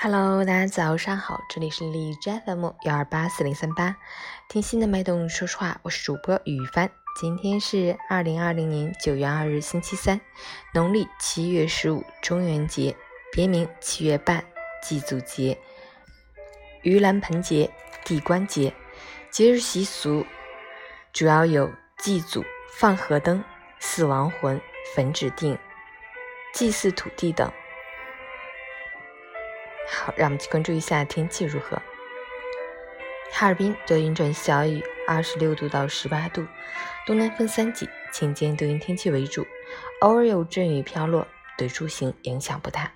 Hello，大家早上好，这里是荔枝 FM 幺二八四零三八，听心的脉动说说话，我是主播雨帆。今天是二零二零年九月二日，星期三，农历七月十五，中元节，别名七月半、祭祖节、盂兰盆节、地官节。节日习俗主要有祭祖、放河灯、祀亡魂、焚纸锭、祭祀土地等。好，让我们去关注一下天气如何。哈尔滨多云转小雨，二十六度到十八度，东南风三级，晴间多云天气为主，偶尔有阵雨飘落，对出行影响不大。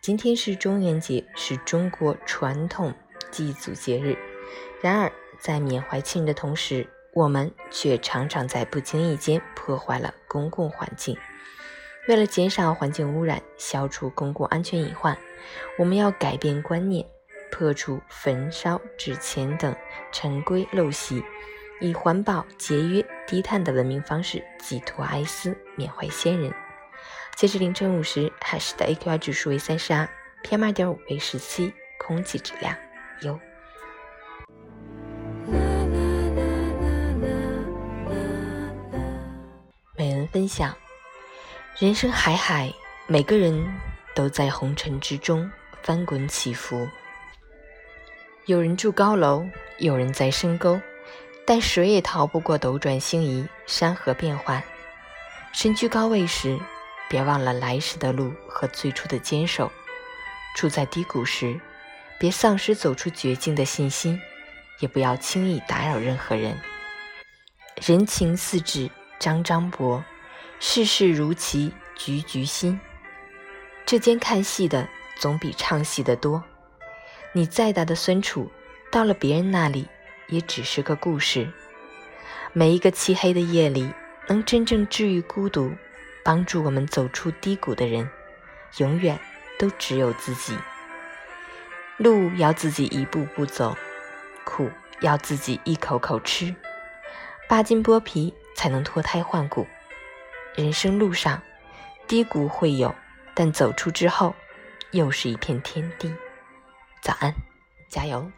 今天是中元节，是中国传统祭祖节日。然而，在缅怀亲人的同时，我们却常常在不经意间破坏了公共环境。为了减少环境污染，消除公共安全隐患，我们要改变观念，破除焚烧纸钱等陈规陋习，以环保、节约、低碳的文明方式寄托哀思，缅怀先人。截至凌晨五时，海市的 AQI 指数为三十二，PM 二点五为十七，空气质量优。美文分享。人生海海，每个人都在红尘之中翻滚起伏。有人住高楼，有人在深沟，但谁也逃不过斗转星移、山河变幻。身居高位时，别忘了来时的路和最初的坚守；处在低谷时，别丧失走出绝境的信心，也不要轻易打扰任何人。人情似纸张张薄。世事如棋，局局新。这间看戏的总比唱戏的多。你再大的酸楚，到了别人那里，也只是个故事。每一个漆黑的夜里，能真正治愈孤独、帮助我们走出低谷的人，永远都只有自己。路要自己一步步走，苦要自己一口口吃，扒筋剥皮才能脱胎换骨。人生路上，低谷会有，但走出之后，又是一片天地。早安，加油！